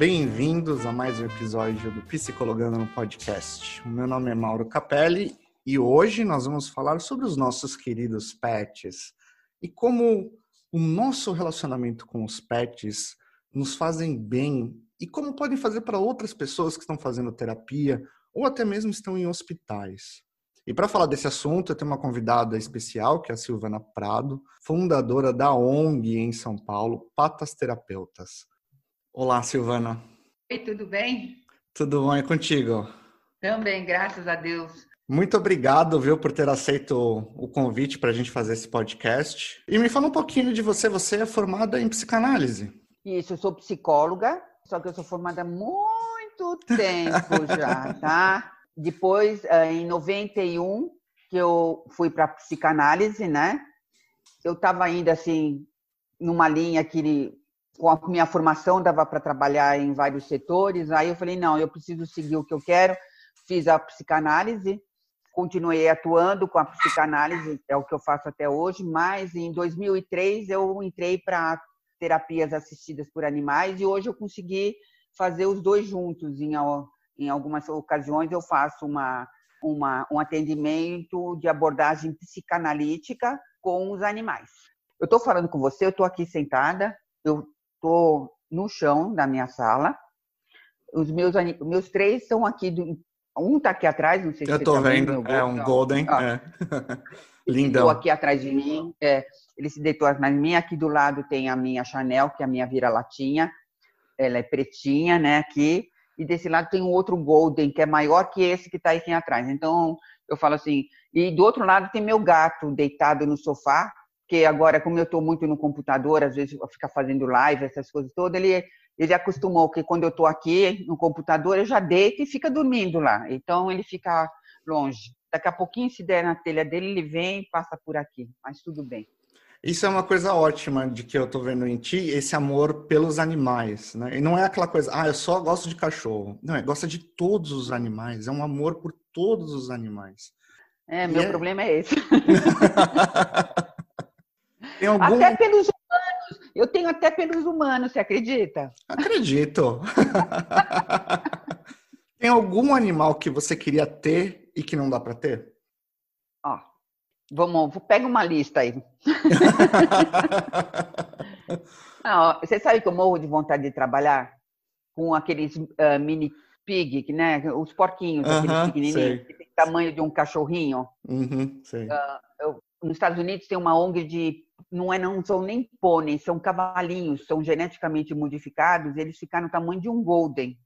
bem-vindos a mais um episódio do Psicologando no Podcast. O meu nome é Mauro Capelli e hoje nós vamos falar sobre os nossos queridos pets e como o nosso relacionamento com os pets nos fazem bem e como podem fazer para outras pessoas que estão fazendo terapia ou até mesmo estão em hospitais. E para falar desse assunto, eu tenho uma convidada especial, que é a Silvana Prado, fundadora da ONG em São Paulo, Patas Terapeutas. Olá, Silvana. Oi, tudo bem? Tudo bom, é contigo? Também, graças a Deus. Muito obrigado, viu, por ter aceito o convite para a gente fazer esse podcast. E me fala um pouquinho de você. Você é formada em psicanálise. Isso, eu sou psicóloga, só que eu sou formada há muito tempo já, tá? Depois, eh, em 91, que eu fui para psicanálise, né? Eu estava ainda assim numa linha que com a minha formação dava para trabalhar em vários setores. Aí eu falei, não, eu preciso seguir o que eu quero. Fiz a psicanálise, continuei atuando com a psicanálise, é o que eu faço até hoje, mas em 2003 eu entrei para terapias assistidas por animais e hoje eu consegui fazer os dois juntos. Em, em algumas ocasiões eu faço uma, uma, um atendimento de abordagem psicanalítica com os animais. Eu estou falando com você, eu estou aqui sentada, eu estou no chão da minha sala. Os meus, meus três estão aqui. Do, um está aqui atrás, não sei se Eu estou tá vendo, é um golden. Ah, é. Lindão. Estou aqui atrás de mim. É, ele se deitou atrás de mim. Aqui do lado tem a minha Chanel, que é a minha vira-latinha. Ela é pretinha, né? Aqui. E desse lado tem um outro golden, que é maior que esse que está aqui atrás. Então, eu falo assim. E do outro lado tem meu gato deitado no sofá, porque agora, como eu estou muito no computador, às vezes fica fazendo live, essas coisas todas, ele, ele acostumou que quando eu estou aqui no computador, eu já deito e fica dormindo lá. Então, ele fica longe. Daqui a pouquinho, se der na telha dele, ele vem e passa por aqui. Mas tudo bem. Isso é uma coisa ótima de que eu estou vendo em ti, esse amor pelos animais, né? E não é aquela coisa, ah, eu só gosto de cachorro. Não, é gosta de todos os animais, é um amor por todos os animais. É, meu é... problema é esse. Algum... Até pelos humanos. Eu tenho até pelos humanos, você acredita? Acredito. Tem algum animal que você queria ter e que não dá para ter? Ó, vamos, pega uma lista aí. não, você sabe que eu morro de vontade de trabalhar com aqueles uh, mini pig, né? Os porquinhos, uh -huh, aqueles pequenininhos, que tem tamanho de um cachorrinho. Uh -huh, uh, eu, nos Estados Unidos tem uma ONG de não, é, não são nem pôneis, são cavalinhos, são geneticamente modificados, eles ficaram no tamanho de um golden.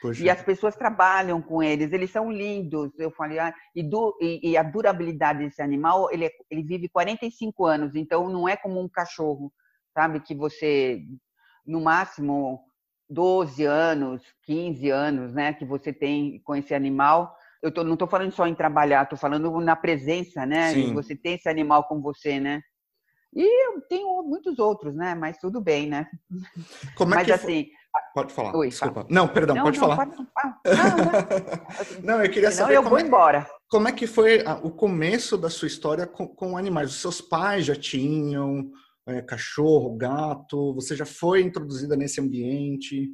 Poxa. E as pessoas trabalham com eles, eles são lindos. Eu falei, ah, e, e, e, a durabilidade desse animal, ele, é, ele vive 45 anos, então não é como um cachorro, sabe? Que você, no máximo, 12 anos, 15 anos, né? Que você tem com esse animal. Eu tô, não estou falando só em trabalhar, estou falando na presença, né? Sim. Você tem esse animal com você, né? E eu tenho muitos outros, né? Mas tudo bem, né? Como é Mas, que assim, Pode falar. Oi, Desculpa. Fala. Não, perdão, não, pode não, falar. Pode... Ah, não, não, eu queria saber. Eu vou é, embora. Como é que foi o começo da sua história com, com animais? Os seus pais já tinham é, cachorro, gato? Você já foi introduzida nesse ambiente?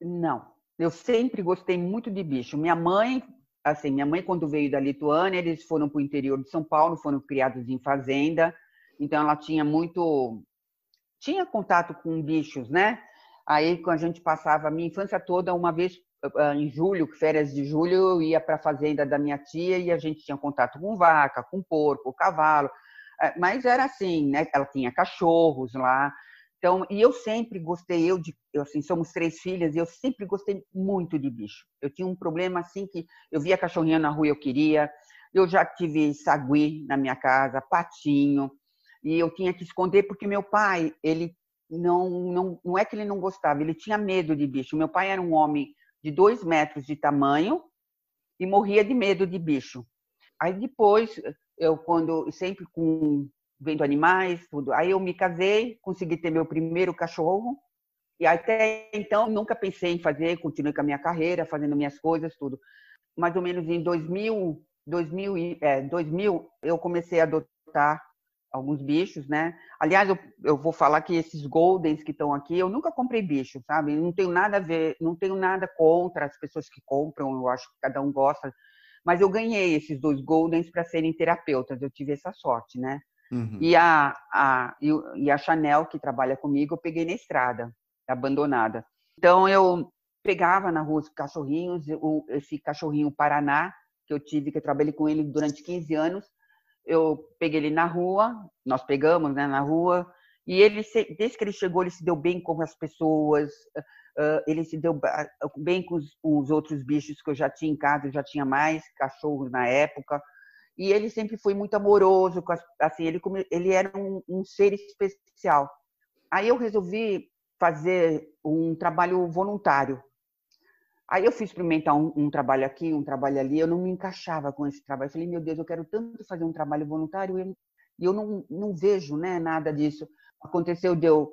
Não. Eu sempre gostei muito de bicho. Minha mãe, assim, minha mãe quando veio da Lituânia, eles foram para o interior de São Paulo, foram criados em fazenda. Então ela tinha muito tinha contato com bichos, né? Aí quando a gente passava a minha infância toda, uma vez ah, em julho, férias de julho, eu ia para a fazenda da minha tia e a gente tinha contato com vaca, com porco, cavalo. Eh, mas era assim, né? Ela tinha cachorros lá. Então, e eu sempre gostei, eu de, eu, assim, somos três filhas, e eu sempre gostei muito de bicho. Eu tinha um problema assim que eu via cachorrinha na rua, eu queria. Eu já tive sagui na minha casa, patinho e eu tinha que esconder porque meu pai, ele não, não, não é que ele não gostava, ele tinha medo de bicho. Meu pai era um homem de dois metros de tamanho e morria de medo de bicho. Aí depois, eu quando sempre com vendo animais, tudo. Aí eu me casei, consegui ter meu primeiro cachorro. E até então nunca pensei em fazer, continuei com a minha carreira, fazendo minhas coisas, tudo. Mais ou menos em 2000, 2000, é, 2000 eu comecei a adotar alguns bichos, né? Aliás, eu, eu vou falar que esses goldens que estão aqui, eu nunca comprei bicho, sabe? Não tenho nada a ver, não tenho nada contra as pessoas que compram, eu acho que cada um gosta. Mas eu ganhei esses dois goldens para serem terapeutas, eu tive essa sorte, né? Uhum. E, a, a, e a Chanel, que trabalha comigo, eu peguei na estrada, abandonada. Então, eu pegava na rua os cachorrinhos, esse cachorrinho Paraná, que eu tive, que eu trabalhei com ele durante 15 anos, eu peguei ele na rua, nós pegamos né, na rua, e ele, desde que ele chegou, ele se deu bem com as pessoas, ele se deu bem com os, os outros bichos que eu já tinha em casa, eu já tinha mais cachorros na época, e ele sempre foi muito amoroso, assim, ele, ele era um, um ser especial. Aí eu resolvi fazer um trabalho voluntário. Aí eu fui experimentar um, um, trabalho aqui, um trabalho ali, eu não me encaixava com esse trabalho. Eu falei, meu Deus, eu quero tanto fazer um trabalho voluntário e eu não, não vejo né, nada disso. Aconteceu de eu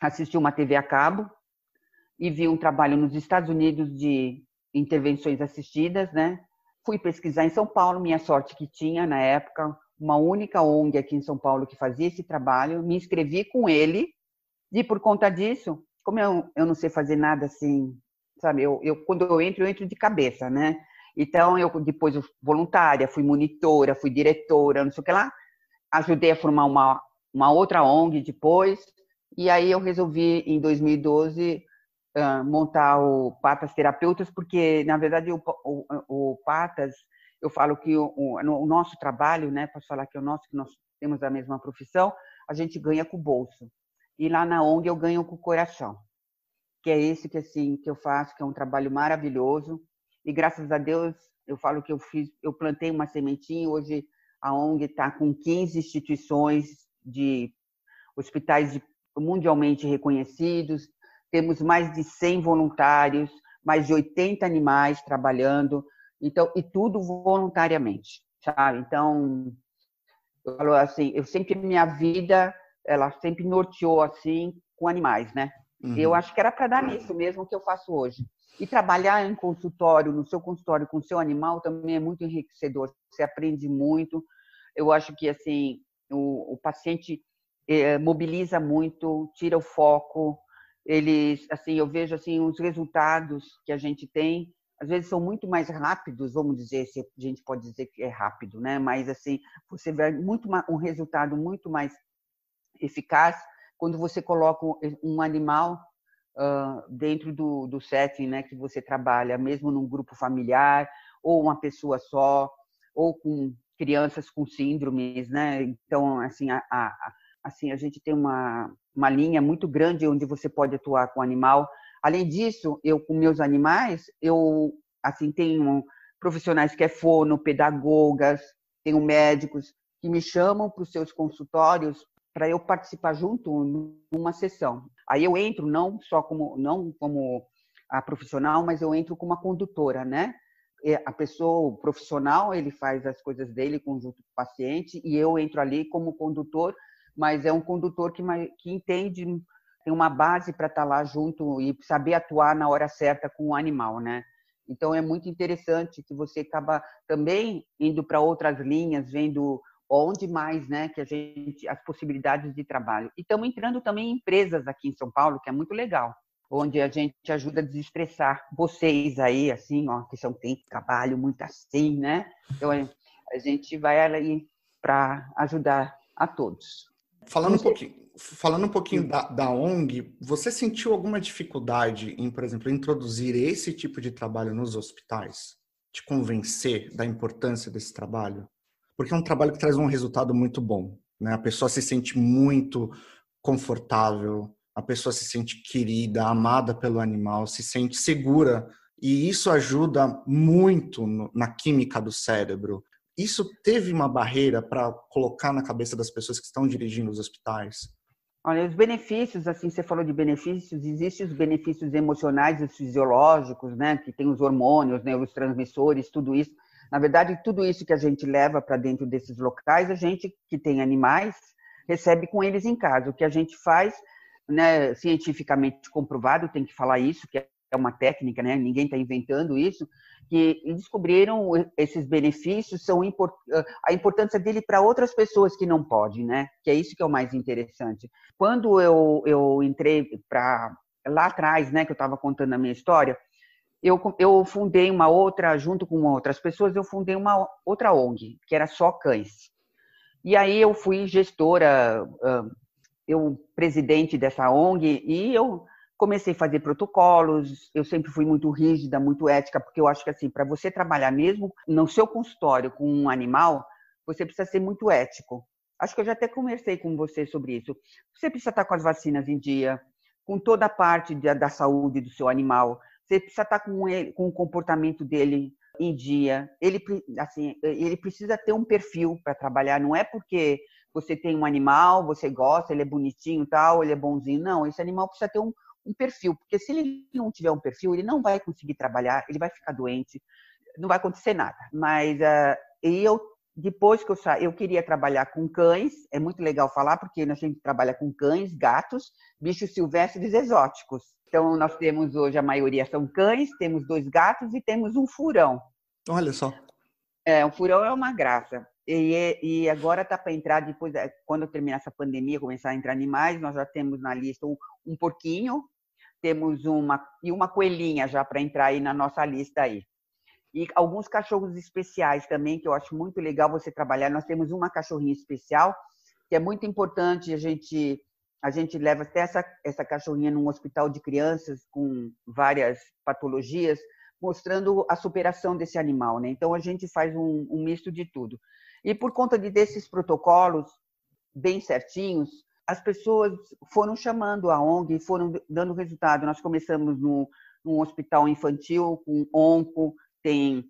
assistir uma TV a cabo e vi um trabalho nos Estados Unidos de intervenções assistidas, né? Fui pesquisar em São Paulo, minha sorte que tinha na época, uma única ONG aqui em São Paulo que fazia esse trabalho, me inscrevi com ele e por conta disso, como eu, eu não sei fazer nada assim, sabe, eu, eu quando eu entro, eu entro de cabeça, né? Então, eu depois eu, voluntária, fui monitora, fui diretora, não sei o que lá, ajudei a formar uma, uma outra ONG depois, e aí eu resolvi, em 2012, uh, montar o Patas Terapeutas, porque, na verdade, o, o, o Patas, eu falo que o, o, nosso trabalho, né, posso falar que é o nosso, que nós temos a mesma profissão, a gente ganha com o bolso e lá na ONG eu ganho com o coração, que é esse que assim que eu faço, que é um trabalho maravilhoso e graças a Deus eu falo que eu fiz, eu plantei uma sementinha, hoje a ONG está com 15 instituições de hospitais de, mundialmente reconhecidos, temos mais de 100 voluntários, mais de 80 animais trabalhando, então e tudo voluntariamente, sabe? Então eu falo assim, eu sempre minha vida ela sempre norteou assim com animais, né? Uhum. Eu acho que era para dar nisso mesmo que eu faço hoje. E trabalhar em consultório, no seu consultório com o seu animal também é muito enriquecedor. Você aprende muito. Eu acho que assim o, o paciente é, mobiliza muito, tira o foco. Eles, assim, eu vejo assim os resultados que a gente tem às vezes são muito mais rápidos, vamos dizer, se a gente pode dizer que é rápido, né? Mas assim, você vê muito um resultado muito mais eficaz quando você coloca um animal uh, dentro do, do setting né, que você trabalha, mesmo num grupo familiar, ou uma pessoa só, ou com crianças com síndromes, né? Então, assim, a, a, assim, a gente tem uma, uma linha muito grande onde você pode atuar com o animal. Além disso, eu com meus animais, eu assim tenho profissionais que é fono, pedagogas, tenho médicos que me chamam para os seus consultórios para eu participar junto numa sessão. Aí eu entro não só como não como a profissional, mas eu entro como uma condutora, né? A pessoa, o profissional, ele faz as coisas dele conjunto com o paciente e eu entro ali como condutor, mas é um condutor que, que entende, tem uma base para estar tá lá junto e saber atuar na hora certa com o animal, né? Então é muito interessante que você acaba também indo para outras linhas, vendo onde mais, né, que a gente as possibilidades de trabalho. E estamos entrando também em empresas aqui em São Paulo, que é muito legal, onde a gente ajuda a desestressar vocês aí, assim, ó, que são tem trabalho muito assim, né? Então a gente vai ali para ajudar a todos. Falando um pouquinho, falando um pouquinho da, da ONG, você sentiu alguma dificuldade em, por exemplo, introduzir esse tipo de trabalho nos hospitais? Te convencer da importância desse trabalho? Porque é um trabalho que traz um resultado muito bom. Né? A pessoa se sente muito confortável, a pessoa se sente querida, amada pelo animal, se sente segura e isso ajuda muito no, na química do cérebro. Isso teve uma barreira para colocar na cabeça das pessoas que estão dirigindo os hospitais? Olha, os benefícios, assim, você falou de benefícios, existem os benefícios emocionais e fisiológicos, né, que tem os hormônios, neurotransmissores, tudo isso. Na verdade, tudo isso que a gente leva para dentro desses locais, a gente que tem animais recebe com eles em casa. O que a gente faz, né, cientificamente comprovado, tem que falar isso, que é uma técnica, né? Ninguém está inventando isso, que descobriram esses benefícios, são a importância dele para outras pessoas que não podem, né? Que é isso que é o mais interessante. Quando eu, eu entrei para lá atrás, né, que eu estava contando a minha história, eu, eu fundei uma outra, junto com outras pessoas, eu fundei uma outra ONG, que era só cães. E aí eu fui gestora, eu presidente dessa ONG, e eu comecei a fazer protocolos, eu sempre fui muito rígida, muito ética, porque eu acho que assim, para você trabalhar mesmo no seu consultório com um animal, você precisa ser muito ético. Acho que eu já até conversei com você sobre isso. Você precisa estar com as vacinas em dia, com toda a parte da, da saúde do seu animal. Você precisa estar com, ele, com o comportamento dele em dia. Ele, assim, ele precisa ter um perfil para trabalhar. Não é porque você tem um animal, você gosta, ele é bonitinho, tal, ele é bonzinho. Não, esse animal precisa ter um, um perfil, porque se ele não tiver um perfil, ele não vai conseguir trabalhar, ele vai ficar doente, não vai acontecer nada. Mas uh, eu depois que eu saí, eu queria trabalhar com cães, é muito legal falar, porque a gente trabalha com cães, gatos, bichos silvestres exóticos. Então, nós temos hoje, a maioria são cães, temos dois gatos e temos um furão. Olha só. É, um furão é uma graça. E, e agora está para entrar, depois, é, quando terminar essa pandemia, começar a entrar animais, nós já temos na lista um, um porquinho, temos uma e uma coelhinha já para entrar aí na nossa lista aí. E alguns cachorros especiais também, que eu acho muito legal você trabalhar. Nós temos uma cachorrinha especial, que é muito importante a gente a gente leva até essa, essa cachorrinha num hospital de crianças com várias patologias, mostrando a superação desse animal, né? Então a gente faz um, um misto de tudo. E por conta de desses protocolos bem certinhos, as pessoas foram chamando a ONG e foram dando resultado. Nós começamos no, num hospital infantil com onco, tem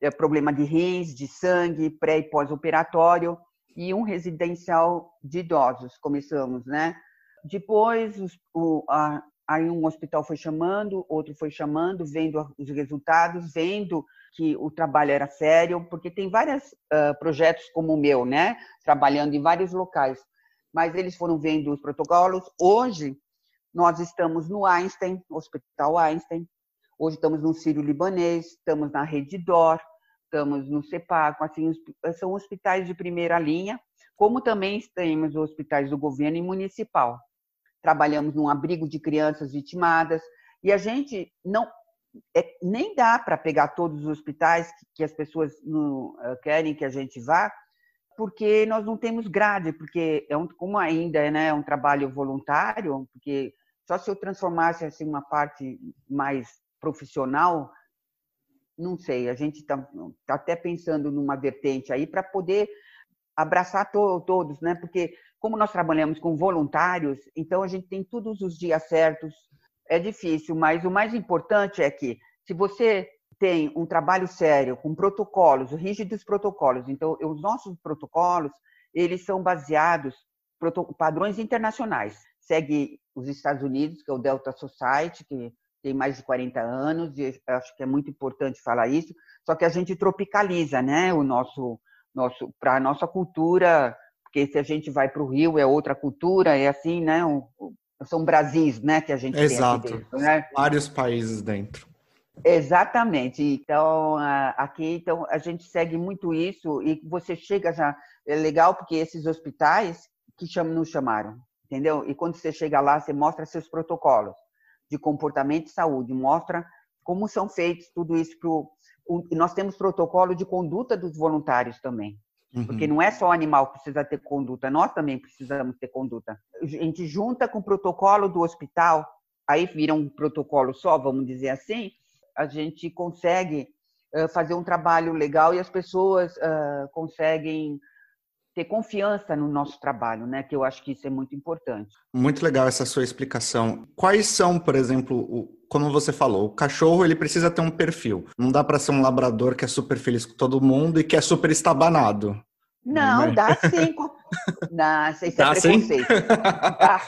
é, problema de rins, de sangue, pré e pós-operatório, e um residencial de idosos, começamos, né? Depois, o, a, aí um hospital foi chamando, outro foi chamando, vendo os resultados, vendo que o trabalho era sério, porque tem vários uh, projetos como o meu, né? Trabalhando em vários locais, mas eles foram vendo os protocolos. Hoje, nós estamos no Einstein, Hospital Einstein, Hoje estamos no Sírio Libanês, estamos na Rede DOR, estamos no CEPACO, assim, são hospitais de primeira linha, como também temos hospitais do governo e municipal. Trabalhamos num abrigo de crianças vitimadas e a gente não é, nem dá para pegar todos os hospitais que, que as pessoas no, uh, querem que a gente vá, porque nós não temos grade, porque é um, como ainda né, é um trabalho voluntário, porque só se eu transformasse assim uma parte mais profissional, não sei, a gente está tá até pensando numa vertente aí para poder abraçar to, todos, né? Porque como nós trabalhamos com voluntários, então a gente tem todos os dias certos. É difícil, mas o mais importante é que se você tem um trabalho sério, com protocolos, rígidos protocolos, então os nossos protocolos, eles são baseados padrões internacionais. Segue os Estados Unidos, que é o Delta Society, que tem mais de 40 anos, e acho que é muito importante falar isso, só que a gente tropicaliza né, o nosso, nosso para a nossa cultura, porque se a gente vai para o Rio é outra cultura, é assim, né? São Brasis, né, que a gente Exato. tem dentro, né? Vários países dentro. Exatamente. Então, aqui então, a gente segue muito isso e você chega já. É legal porque esses hospitais que chamam, nos chamaram, entendeu? E quando você chega lá, você mostra seus protocolos de comportamento e saúde, mostra como são feitos tudo isso pro nós temos protocolo de conduta dos voluntários também. Uhum. Porque não é só o animal que precisa ter conduta, nós também precisamos ter conduta. A gente junta com o protocolo do hospital, aí vira um protocolo só, vamos dizer assim, a gente consegue fazer um trabalho legal e as pessoas conseguem ter confiança no nosso trabalho, né? Que eu acho que isso é muito importante. Muito legal essa sua explicação. Quais são, por exemplo, o, como você falou, o cachorro ele precisa ter um perfil. Não dá para ser um labrador que é super feliz com todo mundo e que é super estabanado. Não, né? dá sim. Dá, isso é dá preconceito. Sim? Dá.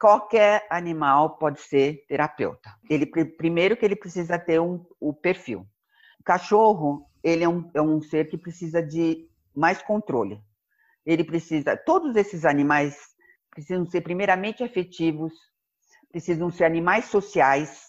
qualquer animal pode ser terapeuta. Ele primeiro que ele precisa ter um, o perfil. O cachorro ele é um, é um ser que precisa de mais controle. Ele precisa, todos esses animais precisam ser primeiramente afetivos, precisam ser animais sociais,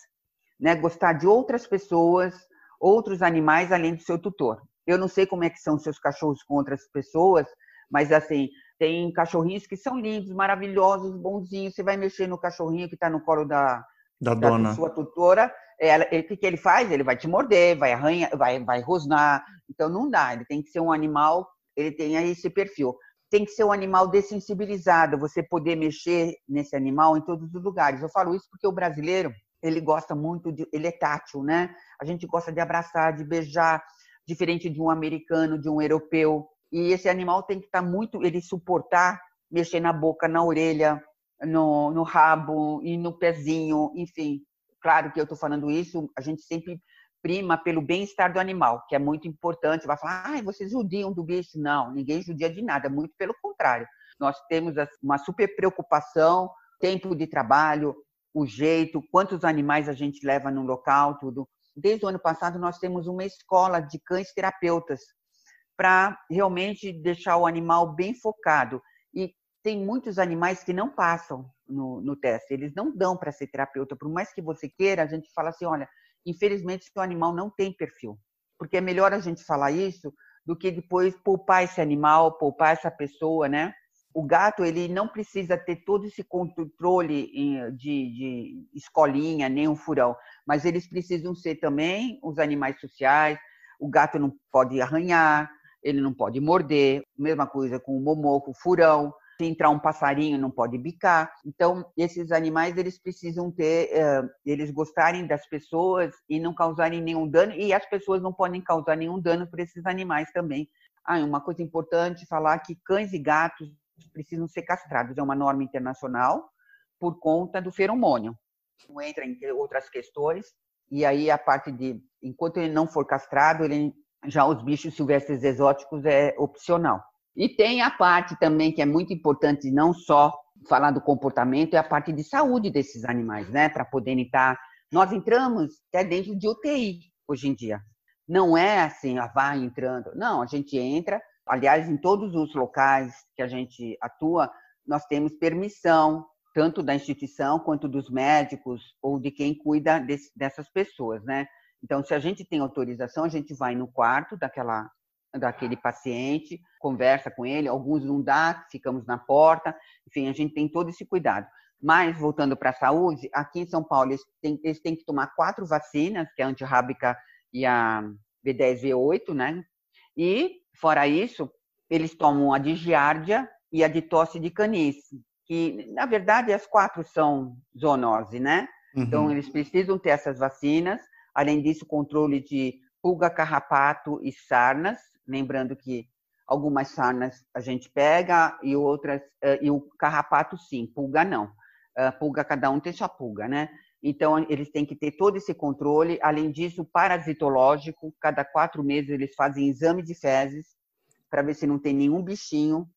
né? Gostar de outras pessoas, outros animais além do seu tutor. Eu não sei como é que são seus cachorros com outras pessoas, mas assim, tem cachorrinhos que são lindos, maravilhosos, bonzinhos. Você vai mexer no cachorrinho que está no colo da, da, da dona. sua tutora, ela, o que, que ele faz? Ele vai te morder, vai arranhar, vai, vai rosnar. Então não dá, ele tem que ser um animal, ele tem esse perfil. Tem que ser um animal dessensibilizado, você poder mexer nesse animal em todos os lugares. Eu falo isso porque o brasileiro, ele gosta muito de, ele é tátil, né? A gente gosta de abraçar, de beijar, diferente de um americano, de um europeu. E esse animal tem que estar muito, ele suportar mexer na boca, na orelha, no, no rabo e no pezinho, enfim. Claro que eu estou falando isso, a gente sempre prima pelo bem-estar do animal, que é muito importante. Vai falar, ah, vocês judiam do bicho. Não, ninguém judia de nada, muito pelo contrário. Nós temos uma super preocupação, tempo de trabalho, o jeito, quantos animais a gente leva no local, tudo. Desde o ano passado, nós temos uma escola de cães terapeutas para realmente deixar o animal bem focado. E tem muitos animais que não passam no, no teste, eles não dão para ser terapeuta. Por mais que você queira, a gente fala assim: olha, infelizmente, o animal não tem perfil. Porque é melhor a gente falar isso do que depois poupar esse animal, poupar essa pessoa, né? o gato ele não precisa ter todo esse controle de, de, escolinha, nem um furão, mas eles precisam ser também os animais sociais. O gato não pode arranhar, ele não pode morder. Mesma coisa com o momoco, o furão. Se entrar um passarinho, não pode bicar. Então, esses animais eles precisam ter, eles gostarem das pessoas e não causarem nenhum dano. E as pessoas não podem causar nenhum dano para esses animais também. Ah, uma coisa importante falar que cães e gatos precisam ser castrados. É uma norma internacional por conta do feromônio. Não entra em outras questões. E aí a parte de, enquanto ele não for castrado, ele já os bichos silvestres exóticos é opcional. E tem a parte também que é muito importante, não só falar do comportamento, é a parte de saúde desses animais, né? Para poderem estar. Nós entramos até dentro de UTI hoje em dia. Não é assim, ah, vai entrando. Não, a gente entra, aliás, em todos os locais que a gente atua, nós temos permissão, tanto da instituição quanto dos médicos ou de quem cuida dessas pessoas, né? Então, se a gente tem autorização, a gente vai no quarto daquela, daquele paciente, conversa com ele, alguns não dá, ficamos na porta, enfim, a gente tem todo esse cuidado. Mas, voltando para a saúde, aqui em São Paulo, eles têm, eles têm que tomar quatro vacinas, que é a antirrábica e a B10V8, né? E Fora isso, eles tomam a de giardia e a de tosse de canis, que, na verdade, as quatro são zoonose, né? Uhum. Então, eles precisam ter essas vacinas. Além disso, controle de pulga, carrapato e sarnas. Lembrando que algumas sarnas a gente pega e outras, eh, e o carrapato sim, pulga não. Eh, pulga, cada um tem sua pulga, né? Então, eles têm que ter todo esse controle. Além disso, parasitológico, cada quatro meses eles fazem exame de fezes para ver se não tem nenhum bichinho.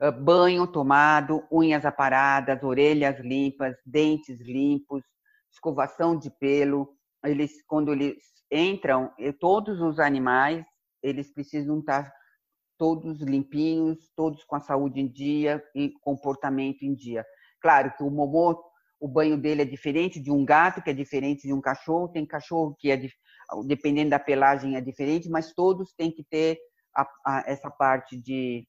Ah, banho tomado, unhas aparadas, orelhas limpas, dentes limpos, escovação de pelo. Eles, quando eles entram, todos os animais, eles precisam estar todos limpinhos, todos com a saúde em dia e comportamento em dia. Claro que o momô o banho dele é diferente de um gato, que é diferente de um cachorro. Tem cachorro que é, dependendo da pelagem, é diferente, mas todos têm que ter a, a, essa parte de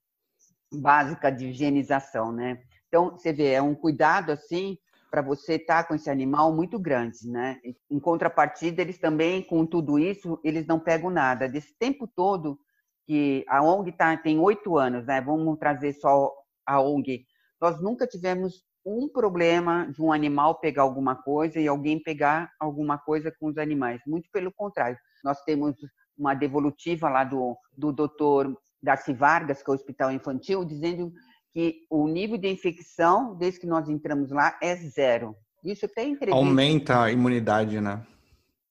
básica de higienização, né? Então, você vê, é um cuidado assim para você estar tá com esse animal muito grande, né? Em contrapartida, eles também, com tudo isso, eles não pegam nada. Desse tempo todo que a ONG tá, tem oito anos, né? Vamos trazer só a ONG. Nós nunca tivemos um problema de um animal pegar alguma coisa e alguém pegar alguma coisa com os animais. Muito pelo contrário, nós temos uma devolutiva lá do, do doutor Darcy Vargas, que é o Hospital Infantil, dizendo que o nível de infecção, desde que nós entramos lá, é zero. Isso tem entrevista. Aumenta a imunidade, né?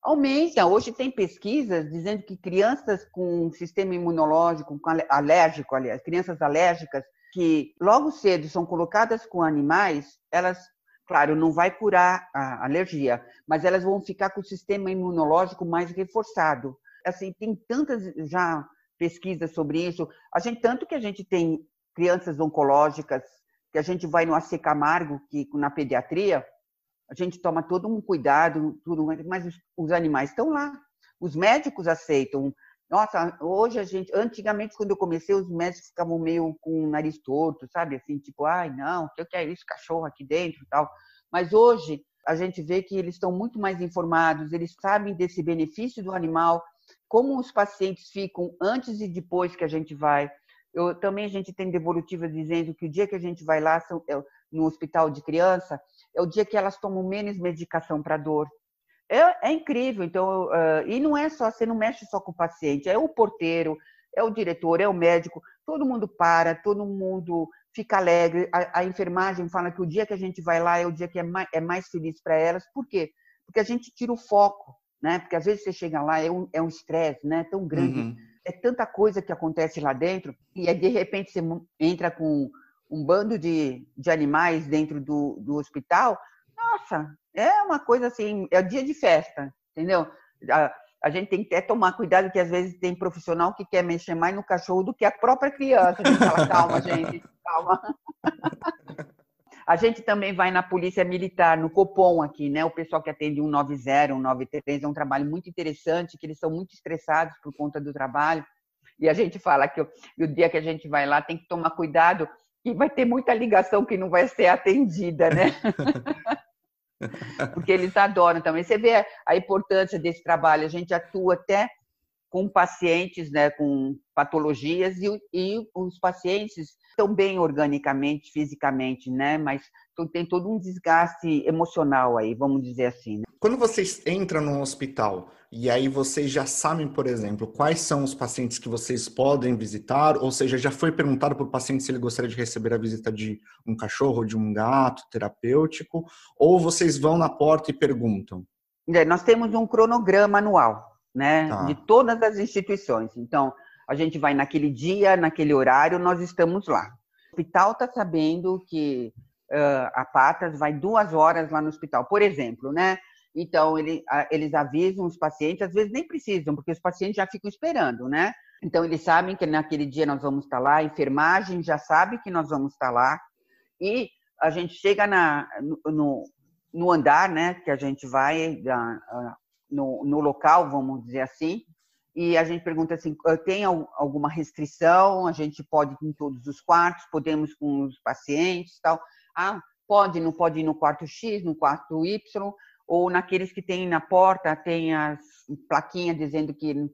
Aumenta. Hoje tem pesquisas dizendo que crianças com sistema imunológico alérgico, aliás, crianças alérgicas, que logo cedo são colocadas com animais, elas, claro, não vai curar a alergia, mas elas vão ficar com o sistema imunológico mais reforçado. Assim, tem tantas já pesquisas sobre isso. A gente tanto que a gente tem crianças oncológicas, que a gente vai no AC Camargo, que na pediatria, a gente toma todo um cuidado, tudo, mas os, animais estão lá. Os médicos aceitam. Nossa, hoje a gente, antigamente quando eu comecei, os médicos ficavam meio com o nariz torto, sabe? Assim, tipo, ai, não, o que é isso, cachorro aqui dentro, tal. Mas hoje a gente vê que eles estão muito mais informados, eles sabem desse benefício do animal, como os pacientes ficam antes e depois que a gente vai. Eu, também a gente tem devolutiva dizendo que o dia que a gente vai lá são, é, no hospital de criança é o dia que elas tomam menos medicação para dor. É, é, incrível. Então, uh, e não é só, você não mexe só com o paciente, é o porteiro, é o diretor, é o médico, todo mundo para, todo mundo fica alegre. A, a, enfermagem fala que o dia que a gente vai lá é o dia que é mais, é mais feliz para elas. Por quê? Porque a gente tira o foco, né? Porque às vezes você chega lá, é um estresse é um né? tão grande, uhum. É tanta coisa que acontece lá dentro, e aí de repente você entra com um bando de, de animais dentro do, do hospital. Nossa, é uma coisa assim, é dia de festa, entendeu? A, a gente tem que até tomar cuidado que às vezes tem profissional que quer mexer mais no cachorro do que a própria criança. A gente fala, calma, gente, calma. A gente também vai na Polícia Militar, no Copom aqui, né? O pessoal que atende 190, 193, é um trabalho muito interessante, que eles são muito estressados por conta do trabalho. E a gente fala que o, dia que a gente vai lá tem que tomar cuidado, que vai ter muita ligação que não vai ser atendida, né? Porque eles adoram também. Você vê a importância desse trabalho, a gente atua até com pacientes né, com patologias e, e os pacientes estão bem organicamente, fisicamente, né? Mas tem todo um desgaste emocional aí, vamos dizer assim. Né? Quando vocês entram no hospital e aí vocês já sabem, por exemplo, quais são os pacientes que vocês podem visitar, ou seja, já foi perguntado para o paciente se ele gostaria de receber a visita de um cachorro, de um gato terapêutico, ou vocês vão na porta e perguntam? É, nós temos um cronograma anual né? Tá. De todas as instituições. Então, a gente vai naquele dia, naquele horário, nós estamos lá. O hospital está sabendo que uh, a Patas vai duas horas lá no hospital, por exemplo, né? Então, ele, eles avisam os pacientes, às vezes nem precisam, porque os pacientes já ficam esperando, né? Então, eles sabem que naquele dia nós vamos estar lá, a enfermagem já sabe que nós vamos estar lá, e a gente chega na, no, no andar, né, que a gente vai, no, no local, vamos dizer assim, e a gente pergunta assim, ah, tem alguma restrição? A gente pode ir em todos os quartos, podemos com os pacientes, tal. Ah, pode, não pode ir no quarto X, no quarto Y, ou naqueles que tem na porta, tem as plaquinhas dizendo que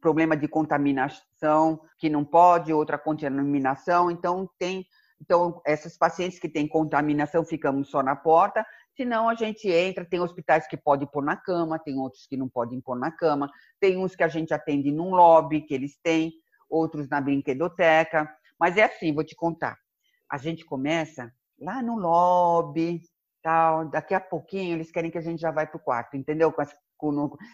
problema de contaminação, que não pode, outra contaminação, então tem então, esses pacientes que têm contaminação, ficamos só na porta. Senão a gente entra, tem hospitais que podem pôr na cama, tem outros que não podem pôr na cama, tem uns que a gente atende num lobby que eles têm, outros na brinquedoteca. Mas é assim, vou te contar. A gente começa lá no lobby, tal, daqui a pouquinho eles querem que a gente já vai para o quarto, entendeu?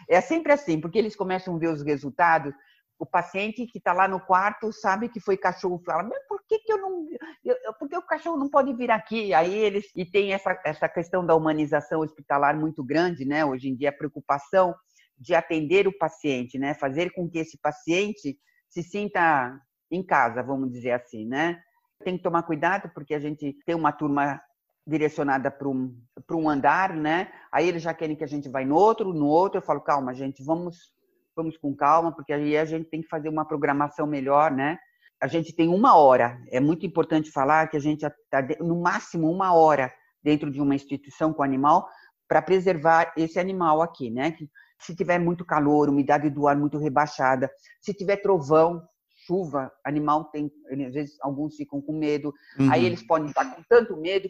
É sempre assim, porque eles começam a ver os resultados o paciente que está lá no quarto sabe que foi cachorro, fala, mas por que, que eu não. Eu, por que o cachorro não pode vir aqui? Aí eles. E tem essa, essa questão da humanização hospitalar muito grande, né? Hoje em dia, a preocupação de atender o paciente, né? Fazer com que esse paciente se sinta em casa, vamos dizer assim, né? Tem que tomar cuidado porque a gente tem uma turma direcionada para um, um andar, né? Aí eles já querem que a gente vá no outro, no outro. Eu falo, calma, gente, vamos vamos com calma, porque aí a gente tem que fazer uma programação melhor, né? A gente tem uma hora, é muito importante falar que a gente está no máximo uma hora dentro de uma instituição com animal para preservar esse animal aqui, né? Se tiver muito calor, umidade do ar muito rebaixada, se tiver trovão, chuva, animal tem, às vezes alguns ficam com medo, uhum. aí eles podem estar com tanto medo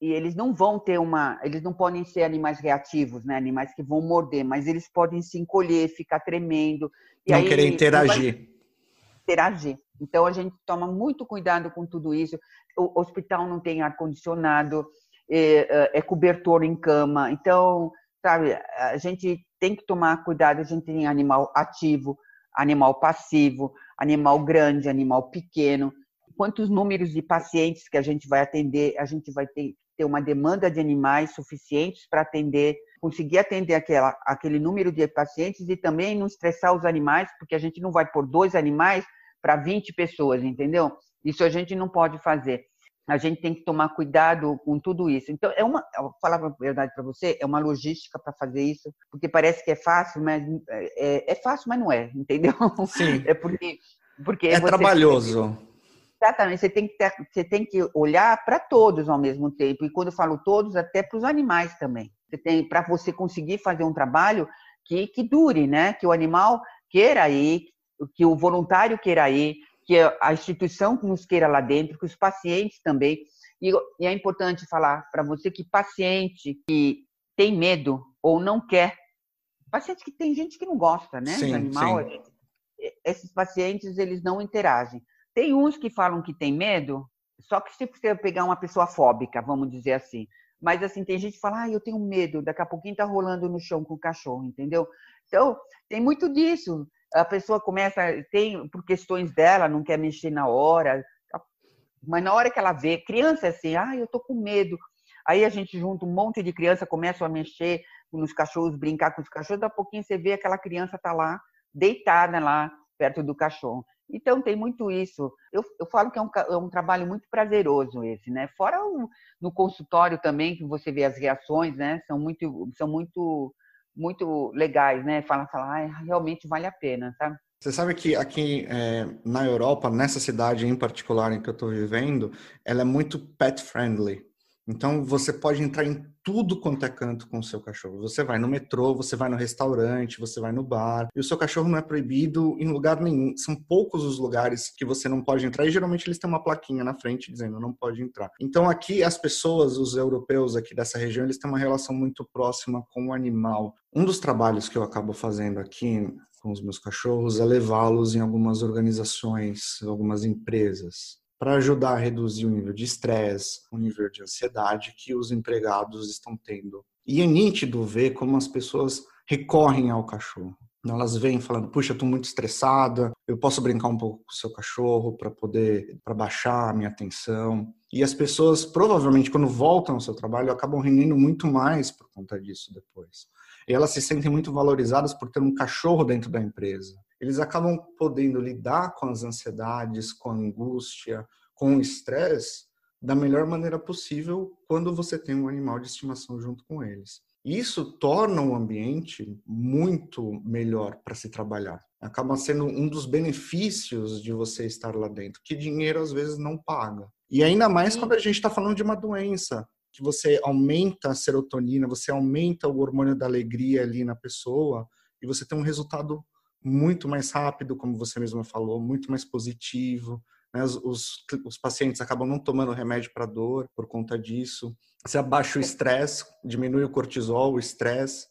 e eles não vão ter uma, eles não podem ser animais reativos, né? Animais que vão morder, mas eles podem se encolher, ficar tremendo. E não aí, querer interagir. Interagir. Então a gente toma muito cuidado com tudo isso. O hospital não tem ar condicionado, é, é, é cobertor em cama. Então, sabe, a gente tem que tomar cuidado. A gente tem animal ativo, animal passivo, animal grande, animal pequeno quantos números de pacientes que a gente vai atender, a gente vai ter ter uma demanda de animais suficientes para atender, conseguir atender aquela, aquele número de pacientes e também não estressar os animais, porque a gente não vai por dois animais para 20 pessoas, entendeu? Isso a gente não pode fazer. a gente tem que tomar cuidado com tudo isso. Então, é uma, eu falar a verdade para você, é uma logística para fazer isso, porque parece que é fácil, mas é, é, fácil, mas não é, entendeu? Sim. É porque, porque é trabalhoso. Exatamente, você tem que ter, você tem que olhar para todos ao mesmo tempo. E quando eu falo todos, até para os animais também. Você tem para você conseguir fazer um trabalho que, que dure, né? Que o animal queira ir, que o voluntário queira ir, que a instituição nos queira lá dentro, que os pacientes também. E, e é importante falar para você que paciente que tem medo ou não quer, paciente que tem gente que não gosta, né, sim, do animal, sim. esses pacientes eles não interagem. Tem uns que falam que tem medo, só que se você pegar uma pessoa fóbica, vamos dizer assim, mas assim tem gente que fala, ah, eu tenho medo, daqui a pouquinho tá rolando no chão com o cachorro, entendeu? Então tem muito disso a pessoa começa, tem por questões dela, não quer mexer na hora, mas na hora que ela vê, criança é assim, ah, eu tô com medo. Aí a gente junta um monte de criança, começa a mexer nos cachorros, brincar com os cachorros, daqui a pouquinho você vê aquela criança tá lá, deitada lá, perto do cachorro. Então tem muito isso. Eu, eu falo que é um, é um, trabalho muito prazeroso esse, né? Fora o, no consultório também, que você vê as reações, né? São muito, são muito muito legais, né? Fala, fala, ah, realmente vale a pena, sabe? Você sabe que aqui é, na Europa, nessa cidade em particular em que eu estou vivendo, ela é muito pet friendly. Então você pode entrar em tudo quanto é canto com o seu cachorro. Você vai no metrô, você vai no restaurante, você vai no bar, e o seu cachorro não é proibido em lugar nenhum. São poucos os lugares que você não pode entrar e geralmente eles têm uma plaquinha na frente dizendo não pode entrar. Então aqui as pessoas, os europeus aqui dessa região, eles têm uma relação muito próxima com o animal. Um dos trabalhos que eu acabo fazendo aqui com os meus cachorros é levá-los em algumas organizações, algumas empresas para ajudar a reduzir o nível de estresse, o nível de ansiedade que os empregados estão tendo. E é nítido ver como as pessoas recorrem ao cachorro. Elas vêm falando, puxa, estou muito estressada, eu posso brincar um pouco com o seu cachorro para poder, para baixar a minha atenção. E as pessoas, provavelmente, quando voltam ao seu trabalho, acabam rendendo muito mais por conta disso depois. E elas se sentem muito valorizadas por ter um cachorro dentro da empresa eles acabam podendo lidar com as ansiedades, com a angústia, com o estresse da melhor maneira possível quando você tem um animal de estimação junto com eles. Isso torna o ambiente muito melhor para se trabalhar. Acaba sendo um dos benefícios de você estar lá dentro, que dinheiro às vezes não paga. E ainda mais quando a gente está falando de uma doença, que você aumenta a serotonina, você aumenta o hormônio da alegria ali na pessoa e você tem um resultado muito mais rápido, como você mesma falou, muito mais positivo. Né? Os, os, os, pacientes acabam não tomando remédio para dor por conta disso. Você abaixa o estresse, diminui o cortisol, o estresse,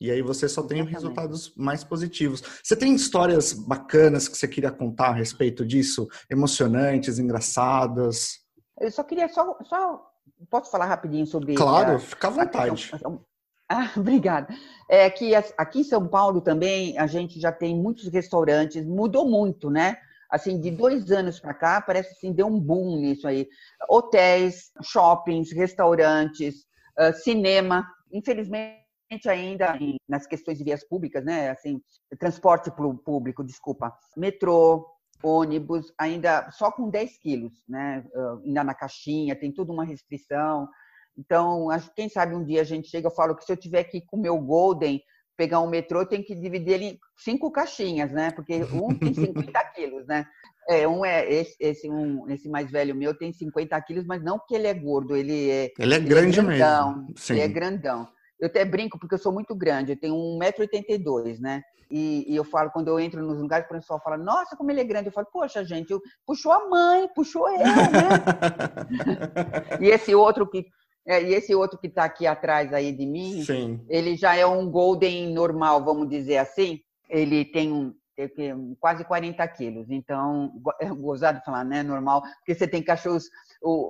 e aí você só tem Exatamente. resultados mais positivos. Você tem histórias bacanas que você queria contar a respeito disso? Emocionantes, engraçadas? Eu só queria só, só posso falar rapidinho sobre Claro, a, fica à vontade. A ah, obrigada. É que aqui em São Paulo também a gente já tem muitos restaurantes, mudou muito, né? Assim, de dois anos para cá, parece assim, deu um boom nisso aí. Hotéis, shoppings, restaurantes, cinema. Infelizmente, ainda nas questões de vias públicas, né? Assim, transporte público, desculpa. Metrô, ônibus, ainda só com 10 quilos, né? Ainda na caixinha, tem tudo uma restrição. Então, quem sabe um dia a gente chega, eu falo que se eu tiver que ir com o meu Golden, pegar um metrô, eu tenho que dividir ele em cinco caixinhas, né? Porque um tem 50 quilos, né? É, um é esse, esse, um, esse mais velho meu tem 50 quilos, mas não porque ele é gordo, ele é. Ele é grande ele é grandão, mesmo. Sim. Ele é grandão. Eu até brinco porque eu sou muito grande, eu tenho 1,82m, né? E, e, eu falo, quando eu entro nos lugares, o pessoal fala, nossa, como ele é grande. Eu falo, poxa, gente, eu, puxou a mãe, puxou eu, né? e esse outro que é, e esse outro que está aqui atrás aí de mim, Sim. ele já é um golden normal, vamos dizer assim. Ele tem um, quase 40 quilos. Então, é gozado falar, né? Normal, porque você tem cachorros,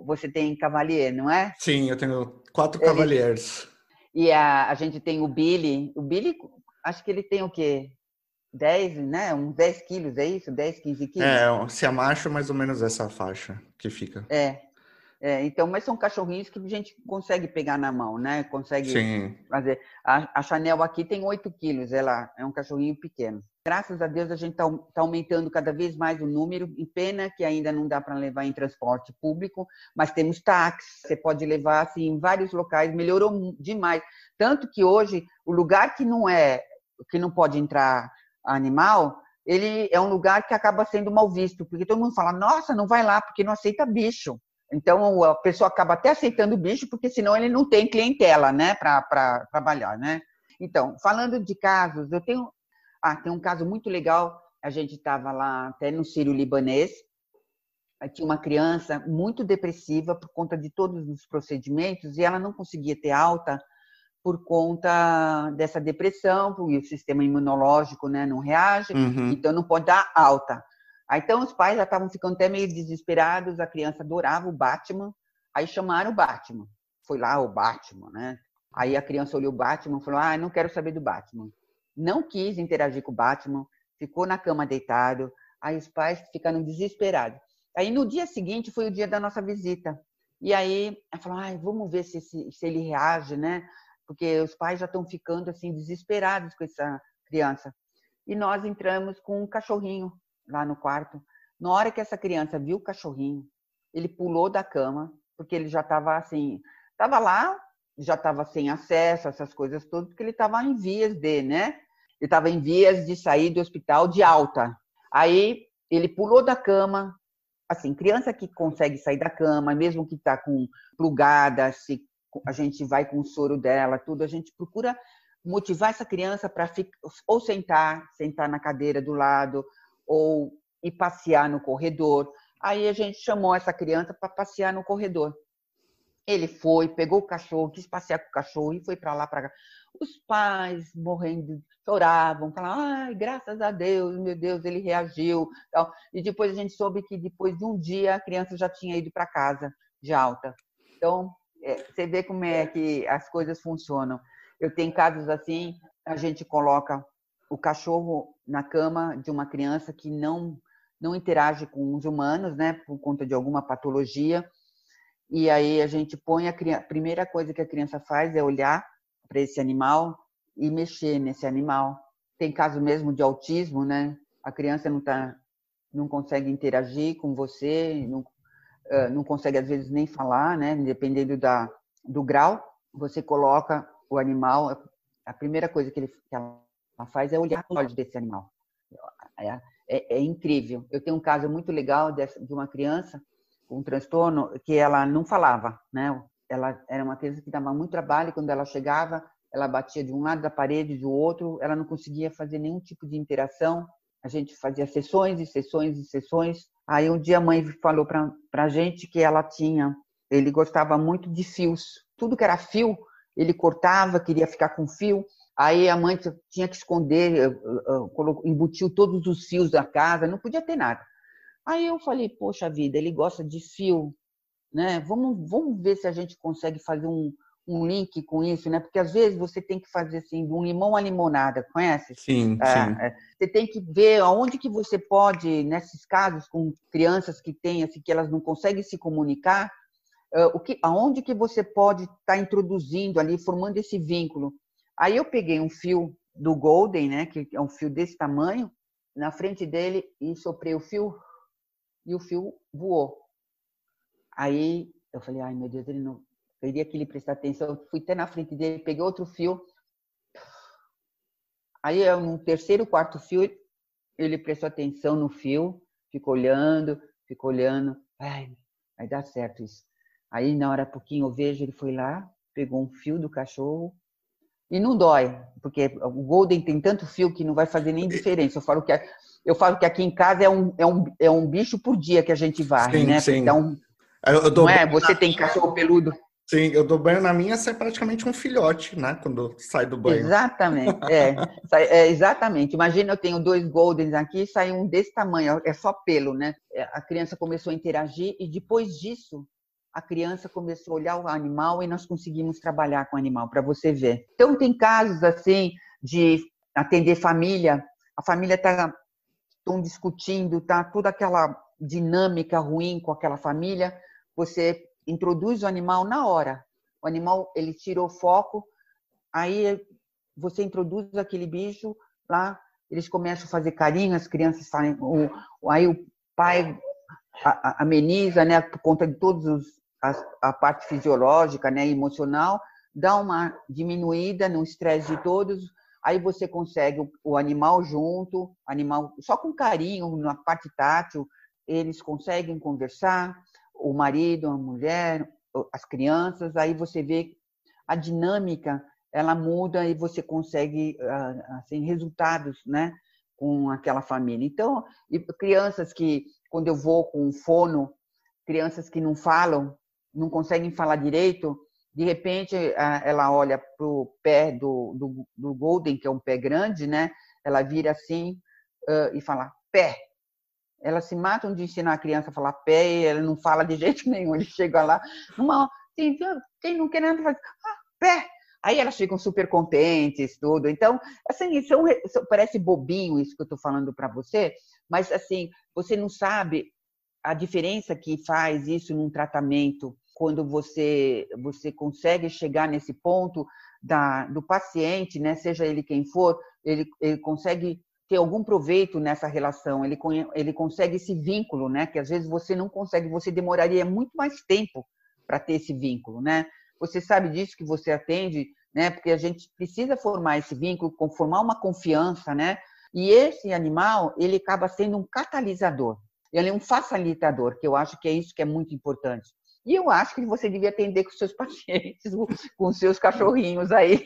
você tem cavalier, não é? Sim, eu tenho quatro ele, cavaliers. E a, a gente tem o Billy. O Billy, acho que ele tem o quê? 10, né? Uns 10 quilos, é isso? 10, 15 quilos? É, se é macho, mais ou menos essa faixa que fica. É. É, então, mas são cachorrinhos que a gente consegue pegar na mão, né? Consegue Sim. fazer. A, a Chanel aqui tem 8 quilos, ela é um cachorrinho pequeno. Graças a Deus a gente está tá aumentando cada vez mais o número. Em pena que ainda não dá para levar em transporte público, mas temos táxi. Você pode levar assim em vários locais. Melhorou demais. Tanto que hoje o lugar que não é, que não pode entrar animal, ele é um lugar que acaba sendo mal visto, porque todo mundo fala: Nossa, não vai lá porque não aceita bicho. Então a pessoa acaba até aceitando o bicho, porque senão ele não tem clientela, né, para trabalhar, né? Então, falando de casos, eu tenho, ah, tem um caso muito legal. A gente estava lá até no Sírio Libanês. Tinha uma criança muito depressiva por conta de todos os procedimentos e ela não conseguia ter alta por conta dessa depressão, porque o sistema imunológico né, não reage, uhum. então não pode dar alta. Aí, então os pais já estavam ficando até meio desesperados, a criança adorava o Batman, aí chamaram o Batman. Foi lá o Batman, né? Aí a criança olhou o Batman e falou: Ah, não quero saber do Batman. Não quis interagir com o Batman, ficou na cama deitado. Aí os pais ficaram desesperados. Aí no dia seguinte foi o dia da nossa visita. E aí ela falou: ah, vamos ver se, se, se ele reage, né? Porque os pais já estão ficando assim desesperados com essa criança. E nós entramos com um cachorrinho lá no quarto. Na hora que essa criança viu o cachorrinho, ele pulou da cama, porque ele já estava assim, estava lá, já estava sem acesso a essas coisas todas, porque ele estava em vias de, né? Ele estava em vias de sair do hospital de alta. Aí ele pulou da cama, assim, criança que consegue sair da cama, mesmo que está com plugada, se a gente vai com o soro dela, tudo, a gente procura motivar essa criança para ou sentar, sentar na cadeira do lado, ou ir passear no corredor. Aí a gente chamou essa criança para passear no corredor. Ele foi, pegou o cachorro, quis passear com o cachorro e foi para lá para cá. Os pais morrendo, choravam, falavam: "Ai, graças a Deus, meu Deus, ele reagiu". E depois a gente soube que depois de um dia a criança já tinha ido para casa de alta. Então, é, você vê como é que as coisas funcionam. Eu tenho casos assim, a gente coloca o cachorro na cama de uma criança que não não interage com os humanos, né, por conta de alguma patologia. E aí a gente põe a criança, a primeira coisa que a criança faz é olhar para esse animal e mexer nesse animal. Tem caso mesmo de autismo, né? A criança não tá não consegue interagir com você, não, não consegue às vezes nem falar, né? Dependendo da do grau, você coloca o animal, a primeira coisa que, ele, que ela faz é olhar os olhos desse animal. É, é, é, incrível. Eu tenho um caso muito legal de, uma criança com um transtorno que ela não falava, né? Ela era uma criança que dava muito trabalho quando ela chegava, ela batia de um lado da parede, do outro, ela não conseguia fazer nenhum tipo de interação. A gente fazia sessões e sessões e sessões. Aí um dia a mãe falou para a gente que ela tinha, ele gostava muito de fios. Tudo que era fio, ele cortava, queria ficar com fio. Aí a mãe tinha que esconder, eh, eh, embutiu todos os fios da casa, não podia ter nada. Aí eu falei, poxa vida, ele gosta de fio, né? Vamos, vamos ver se a gente consegue fazer um, um link com isso, né? Porque às vezes você tem que fazer assim, um limão à limonada, conhece? Sim, é, sim. Você tem que ver aonde que você pode, nesses casos com crianças que têm, assim, que elas não conseguem se comunicar, o que, aonde que você pode estar tá introduzindo ali, formando esse vínculo. Aí eu peguei um fio do Golden, né, que é um fio desse tamanho, na frente dele e soprei o fio e o fio voou. Aí eu falei, ai meu Deus, ele não. Eu queria que ele prestasse atenção. Eu fui até na frente dele, peguei outro fio. Aí no terceiro, quarto fio, ele prestou atenção no fio, ficou olhando, ficou olhando. Ai, vai dar certo isso. Aí na hora pouquinho eu vejo, ele foi lá, pegou um fio do cachorro, e não dói, porque o Golden tem tanto fio que não vai fazer nem diferença. Eu falo que, eu falo que aqui em casa é um, é um, é um bicho por dia que a gente varre, sim, né? Sim. Então, eu, não é? Você tem cachorro peludo. Sim, eu dou banho na minha, sai praticamente um filhote, né? Quando sai do banho. Exatamente, é, é, exatamente. Imagina, eu tenho dois Goldens aqui, sai um desse tamanho, é só pelo, né? É, a criança começou a interagir e depois disso, a criança começou a olhar o animal e nós conseguimos trabalhar com o animal, para você ver. Então, tem casos assim de atender família, a família está discutindo, tá toda aquela dinâmica ruim com aquela família, você introduz o animal na hora. O animal, ele tira o foco, aí você introduz aquele bicho lá, eles começam a fazer carinho, as crianças saem, o, aí o pai ameniza, né, por conta de todos os a, a parte fisiológica, né, emocional, dá uma diminuída no estresse de todos, aí você consegue o, o, animal junto, animal só com carinho, na parte tátil, eles conseguem conversar, o marido, a mulher, as crianças, aí você vê a dinâmica, ela muda e você consegue ah, assim resultados, né, com aquela família. Então, crianças que quando eu vou com um fono, crianças que não falam, não conseguem falar direito, de repente ela olha para o pé do, do, do, Golden, que é um pé grande, né? Ela vira assim uh, e fala pé. Elas se matam de ensinar a criança a falar pé e ela não fala de jeito nenhum. Ele chega lá, numa, assim, quem não quer nada faz ah, pé. Aí elas ficam super contentes, tudo. Então, assim, são, parece bobinho isso que eu estou falando para você, mas assim, você não sabe a diferença que faz isso num tratamento quando você você consegue chegar nesse ponto da, do paciente, né, seja ele quem for, ele, ele consegue ter algum proveito nessa relação, ele, ele consegue esse vínculo, né, que às vezes você não consegue, você demoraria muito mais tempo para ter esse vínculo, né? Você sabe disso que você atende, né? Porque a gente precisa formar esse vínculo, formar uma confiança, né? E esse animal, ele acaba sendo um catalisador. Ele é um facilitador, que eu acho que é isso que é muito importante. E eu acho que você devia atender com seus pacientes, com seus cachorrinhos aí.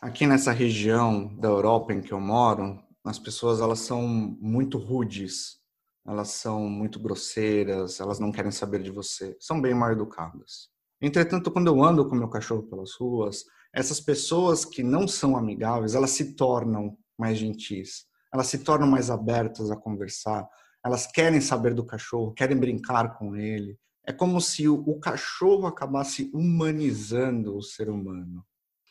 Aqui nessa região da Europa em que eu moro, as pessoas elas são muito rudes, elas são muito grosseiras, elas não querem saber de você, são bem mal educadas. Entretanto, quando eu ando com meu cachorro pelas ruas, essas pessoas que não são amigáveis, elas se tornam mais gentis, elas se tornam mais abertas a conversar, elas querem saber do cachorro, querem brincar com ele, é como se o, o cachorro acabasse humanizando o ser humano.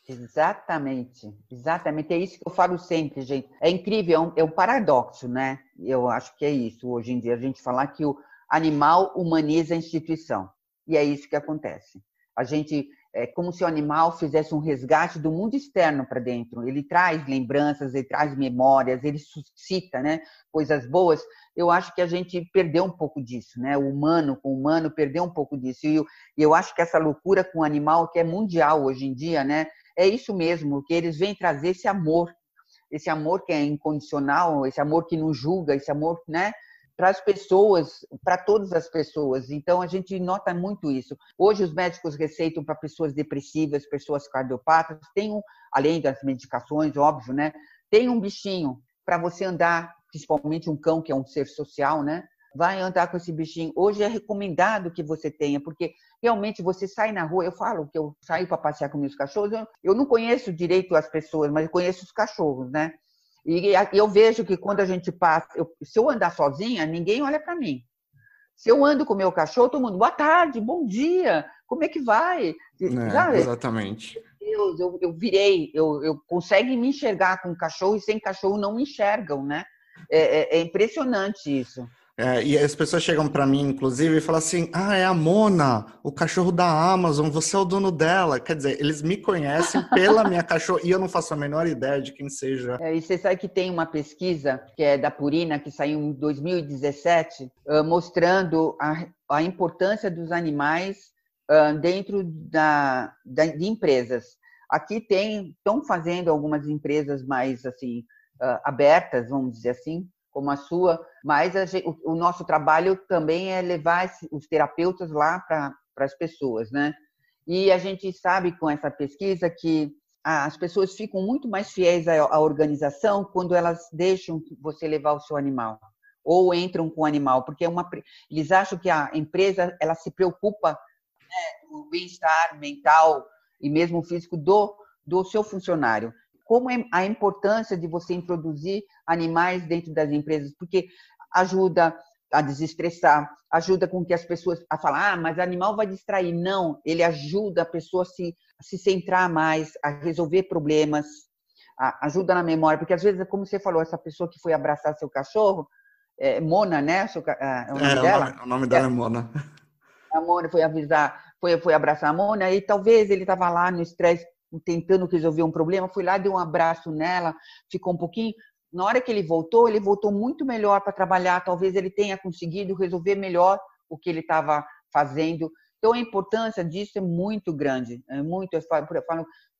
Exatamente, exatamente. É isso que eu falo sempre, gente. É incrível, é um, é um, paradoxo, né? Eu acho que é isso hoje em dia, a gente falar que o animal humaniza a instituição. E é isso que acontece. A gente é como se o animal fizesse um resgate do mundo externo para dentro. Ele traz lembranças, ele traz memórias, ele suscita né, coisas boas. Eu acho que a gente perdeu um pouco disso, né? O humano com o humano perdeu um pouco disso. E eu, eu acho que essa loucura com o animal, que é mundial hoje em dia, né? É isso mesmo, que eles vêm trazer esse amor, esse amor que é incondicional, esse amor que não julga, esse amor, né? Para as pessoas, para todas as pessoas. Então, a gente nota muito isso. Hoje, os médicos receitam para pessoas depressivas, pessoas cardiopatas, tem um, além das medicações, óbvio, né? Tem um bichinho para você andar, principalmente um cão, que é um ser social, né? Vai andar com esse bichinho. Hoje é recomendado que você tenha, porque realmente você sai na rua. Eu falo que eu saio para passear com meus cachorros. Eu, eu não conheço direito as pessoas, mas eu conheço os cachorros, né? E eu vejo que quando a gente passa, eu, se eu andar sozinha, ninguém olha para mim. Se eu ando com o meu cachorro, todo mundo, boa tarde, bom dia, como é que vai? É, exatamente. Deus, eu, eu virei, eu, eu consigo me enxergar com cachorro e sem cachorro não me enxergam, né? É, é, é impressionante isso. É, e as pessoas chegam para mim, inclusive, e falam assim: Ah, é a Mona, o cachorro da Amazon, você é o dono dela. Quer dizer, eles me conhecem pela minha cachorra e eu não faço a menor ideia de quem seja. É, e você sabe que tem uma pesquisa que é da Purina, que saiu em 2017, uh, mostrando a, a importância dos animais uh, dentro da, da, de empresas. Aqui tem, estão fazendo algumas empresas mais assim uh, abertas, vamos dizer assim, como a sua, mas a gente, o, o, nosso trabalho também é levar os terapeutas lá para as pessoas, né? E a gente sabe com essa pesquisa que as pessoas ficam muito mais fiéis à, à organização quando elas deixam você levar o seu animal ou entram com o animal, porque é uma, eles acham que a empresa ela se preocupa né, com o bem-estar mental e mesmo físico do, do seu funcionário como é a importância de você introduzir animais dentro das empresas, porque ajuda a desestressar, ajuda com que as pessoas a falar, ah, mas animal vai distrair. Não, ele ajuda a pessoa a se, a se centrar mais, a resolver problemas, a, ajuda na memória, porque às vezes, como você falou, essa pessoa que foi abraçar seu cachorro, é, Mona, né? Seu, é, o nome é, dela? O nome, o nome dela é, é Mona. A Mônia foi avisar, foi, foi abraçar a Mônia, e talvez ele estava lá no estresse, tentando resolver um problema, fui lá, dei um abraço nela, ficou um pouquinho. Na hora que ele voltou, ele voltou muito melhor para trabalhar, talvez ele tenha conseguido resolver melhor o que ele estava fazendo. Então, a importância disso é muito grande, é muito. Eu falo,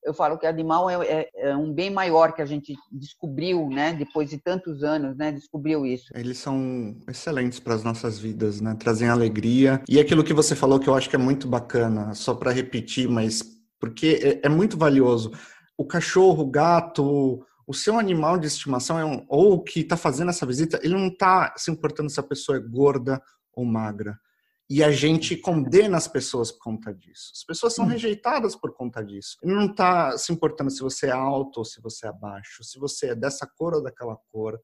eu falo, que animal é, é, é, um bem maior que a gente descobriu, né? Depois de tantos anos, né? Descobriu isso. Eles são excelentes para as nossas vidas, né? Trazem alegria. E aquilo que você falou que eu acho que é muito bacana, só para repetir, mas porque é, é, muito valioso. O cachorro, o gato, o seu animal de estimação é um, ou que está fazendo essa visita, ele não está se importando se a pessoa é gorda ou magra e a gente condena as pessoas por conta disso. As pessoas são hum. rejeitadas por conta disso. Ele não está se importando se você é alto ou se você é baixo, se você é dessa cor ou daquela cor,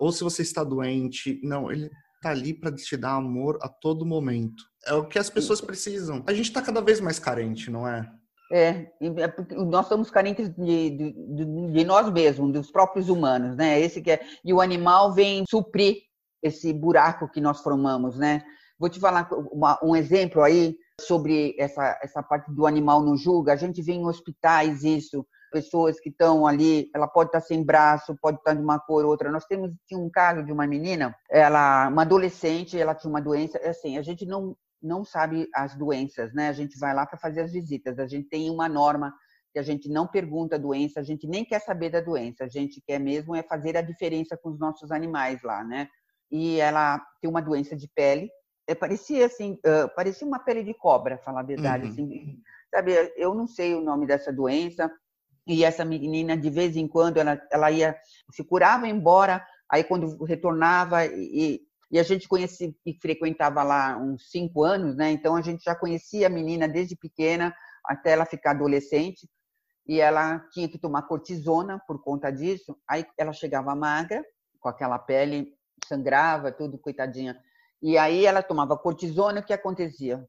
ou se você está doente. Não, ele está ali para te dar amor a todo momento. É o que as pessoas precisam. A gente está cada vez mais carente, não é? É, é nós somos carentes de, de, de, nós mesmos, dos próprios humanos, né? Esse que é, e o animal vem suprir esse buraco que nós formamos, né? Vou te falar uma, um exemplo aí sobre essa, essa parte do animal no julga. A gente vê em hospitais isso, pessoas que estão ali, ela pode estar sem braço, pode estar de uma cor ou outra. Nós temos tinha um caso de uma menina, ela, uma adolescente, ela tinha uma doença, é assim, a gente não não sabe as doenças, né? A gente vai lá para fazer as visitas, a gente tem uma norma que a gente não pergunta a doença, a gente nem quer saber da doença, a gente quer mesmo é fazer a diferença com os nossos animais lá, né? E ela tem uma doença de pele, é, parecia assim, uh, parecia uma pele de cobra, falar a verdade. Uhum. Assim, sabe, eu não sei o nome dessa doença. E essa menina, de vez em quando, ela, ela ia, se curava embora, aí quando retornava, e, e a gente conhecia e frequentava lá uns cinco anos, né? Então a gente já conhecia a menina desde pequena até ela ficar adolescente. E ela tinha que tomar cortisona por conta disso. Aí ela chegava magra, com aquela pele, sangrava, tudo, coitadinha e aí ela tomava cortisona, o que acontecia?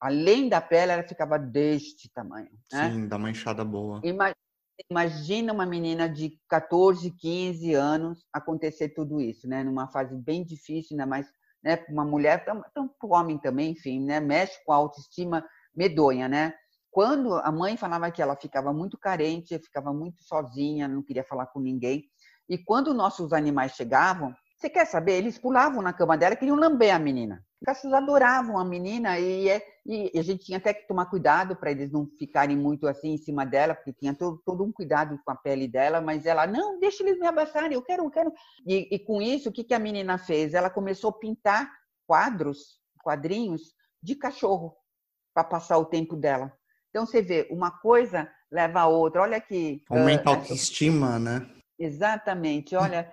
Além da pele, ela ficava deste tamanho. Né? Sim, dá uma inchada boa. Imagina uma menina de 14, 15 anos acontecer tudo isso, né? Numa fase bem difícil, ainda mais né? uma mulher, tão homem também, enfim, né? Mexe com a autoestima medonha, né? Quando a mãe falava que ela ficava muito carente, ficava muito sozinha, não queria falar com ninguém. E quando nossos animais chegavam, você quer saber? Eles pulavam na cama dela e queriam lamber a menina. Os cachorros adoravam a menina e, é, e a gente tinha até que tomar cuidado para eles não ficarem muito assim em cima dela, porque tinha todo, todo, um cuidado com a pele dela, mas ela, não, deixa eles me abraçarem, eu quero, eu quero. E, e com isso, o que, que a menina fez? Ela começou a pintar quadros, quadrinhos de cachorro para passar o tempo dela. Então você vê, uma coisa leva a outra. Olha aqui. Aumenta a autoestima, né? Exatamente. Olha,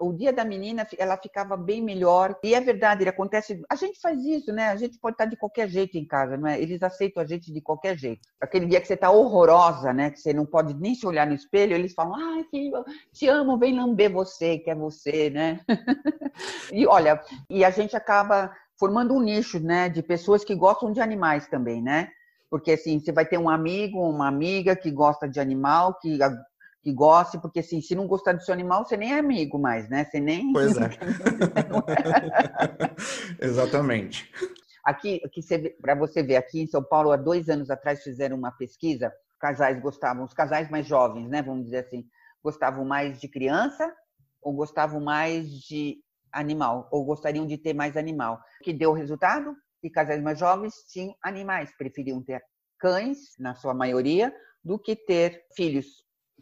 o dia da menina, ela ficava bem melhor. E é verdade, ele acontece. A gente faz isso, né? A gente pode estar de qualquer jeito em casa, não é? Eles aceitam a gente de qualquer jeito. Aquele dia que você está horrorosa, né? Que você não pode nem se olhar no espelho, eles falam: ai, que te amo, vem lamber você, que é você, né? e olha, e a gente acaba formando um nicho, né? De pessoas que gostam de animais também, né? Porque assim, você vai ter um amigo, uma amiga que gosta de animal, que que goste, porque assim, se não gostar do seu animal, você nem é amigo mais, né? Você nem. Pois é. Exatamente. Aqui, aqui para você ver, aqui em São Paulo, há dois anos atrás, fizeram uma pesquisa. Casais gostavam, os casais mais jovens, né? Vamos dizer assim, gostavam mais de criança ou gostavam mais de animal, ou gostariam de ter mais animal. O que deu o resultado? Que casais mais jovens tinham animais, preferiam ter cães, na sua maioria, do que ter filhos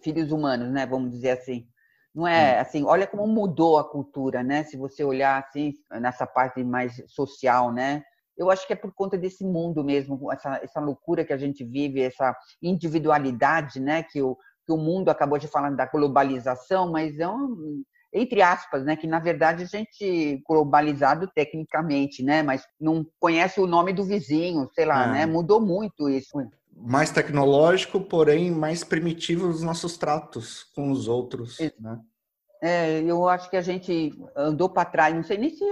filhos humanos, né? Vamos dizer assim. Não é assim, olha como mudou a cultura, né? Se você olhar assim nessa parte mais social, né? Eu acho que é por conta desse mundo mesmo, essa, essa loucura que a gente vive, essa individualidade, né? Que o, que o mundo acabou de falar da globalização, mas é um, entre aspas, né, que na verdade a gente globalizado tecnicamente, né, mas não conhece o nome do vizinho, sei lá, é. né, mudou muito isso mais tecnológico, porém mais primitivo os nossos tratos com os outros, né? É, eu acho que a gente andou para trás, não sei nem se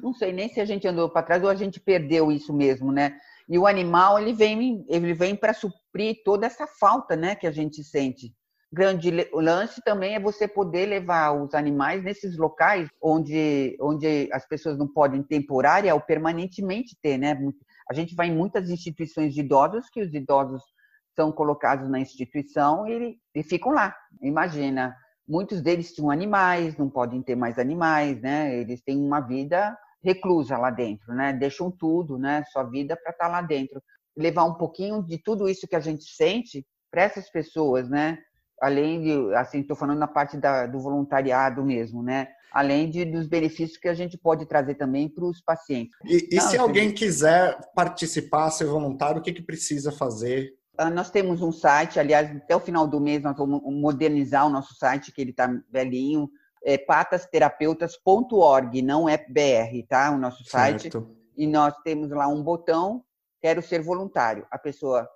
não sei nem se a gente andou para trás ou a gente perdeu isso mesmo, né? E o animal ele vem ele vem para suprir toda essa falta, né, que a gente sente. grande lance também é você poder levar os animais nesses locais onde, onde as pessoas não podem temporária ou permanentemente ter, né? A gente vai em muitas instituições de idosos que os idosos são colocados na instituição e, e ficam lá. Imagina, muitos deles tinham animais, não podem ter mais animais, né? Eles têm uma vida reclusa lá dentro, né? Deixam tudo, né? Sua vida para estar tá lá dentro. Levar um pouquinho de tudo isso que a gente sente para essas pessoas, né? Além de, assim, estou falando na parte da, do voluntariado mesmo, né? Além de, dos benefícios que a gente pode trazer também para os pacientes. E, e Não, se alguém quiser participar, ser voluntário, o que, que precisa fazer? Ah, nós temos um site, aliás, até o final do mês nós vamos modernizar o nosso site, que ele está velhinho, é patasterapeutas.org, não é BR, tá? O nosso site. Certo. E nós temos lá um botão, quero ser voluntário. A pessoa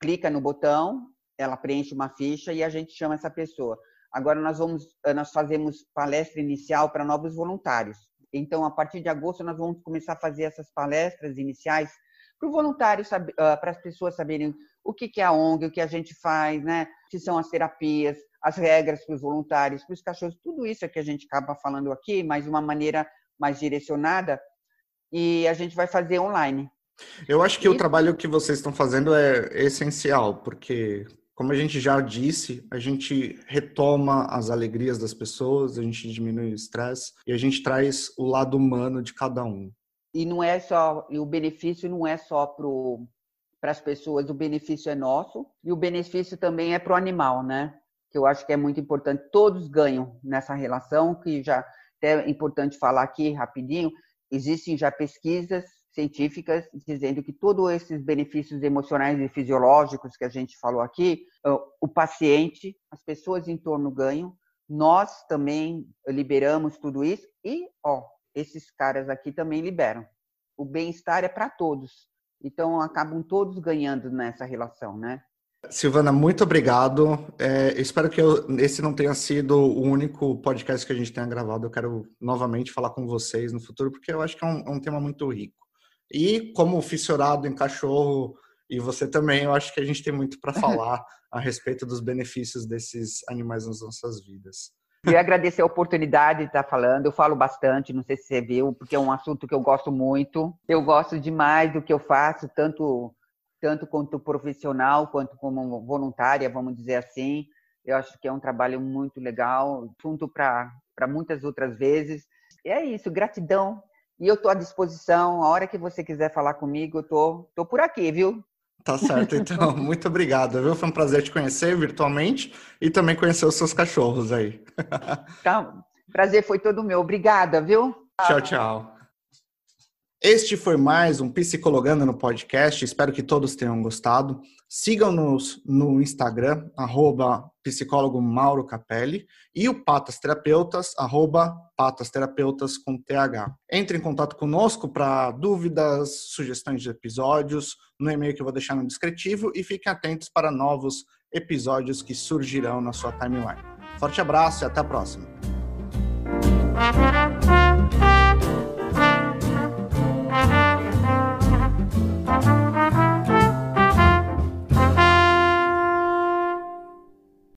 clica no botão, ela preenche uma ficha e a gente chama essa pessoa. Agora nós vamos, eh, nós fazemos palestra inicial para novos voluntários. Então, a partir de agosto, nós vamos começar a fazer essas palestras iniciais para o voluntário, ah, para as pessoas saberem o que é a ONG, o que a gente faz, né? que são as terapias, as regras para os voluntários, para os cachorros, tudo isso é que a gente acaba falando aqui, mas de uma maneira mais direcionada, e a gente vai fazer online. Eu acho que o trabalho que vocês estão fazendo é essencial, porque como a gente já disse, a gente retoma as alegrias das pessoas, a gente diminui o estresse e a gente traz o lado humano de cada um. E não é só, e o benefício não é só para as pessoas, o benefício é nosso e o benefício também é para o animal, né? Que eu acho que é muito importante. Todos ganham nessa relação, que já é importante falar aqui rapidinho. Existem já pesquisas científicas dizendo que todos esses benefícios emocionais e fisiológicos que a gente falou aqui, o paciente, as pessoas em torno ganham, nós também liberamos tudo isso e, ó, esses caras aqui também liberam. O bem-estar é para todos. Então acabam todos ganhando nessa relação, né? Silvana, muito obrigado. É, espero que eu, esse não tenha sido o único podcast que a gente tenha gravado. Eu quero novamente falar com vocês no futuro, porque eu acho que é um, é um tema muito rico. E como fissurado em cachorro, e você também, eu acho que a gente tem muito para falar a respeito dos benefícios desses animais nas nossas vidas. E agradecer a oportunidade de estar falando. Eu falo bastante, não sei se você viu, porque é um assunto que eu gosto muito. Eu gosto demais do que eu faço, tanto tanto quanto profissional, quanto como voluntária, vamos dizer assim. Eu acho que é um trabalho muito legal, junto para muitas outras vezes. E é isso, gratidão e eu estou à disposição, a hora que você quiser falar comigo, eu tô, tô por aqui, viu? Tá certo, então, muito obrigado, viu? Foi um prazer te conhecer virtualmente e também conhecer os seus cachorros aí. Tá, prazer foi todo meu. Obrigada, viu? Tchau, tchau. Este foi mais um Psicologando no podcast. Espero que todos tenham gostado. Sigam-nos no Instagram, arroba psicólogo Mauro Capelli, e o Patas Terapeutas, arroba Patas Terapeutas com TH. Entre em contato conosco para dúvidas, sugestões de episódios, no e-mail que eu vou deixar no descritivo, e fiquem atentos para novos episódios que surgirão na sua timeline. Forte abraço e até a próxima.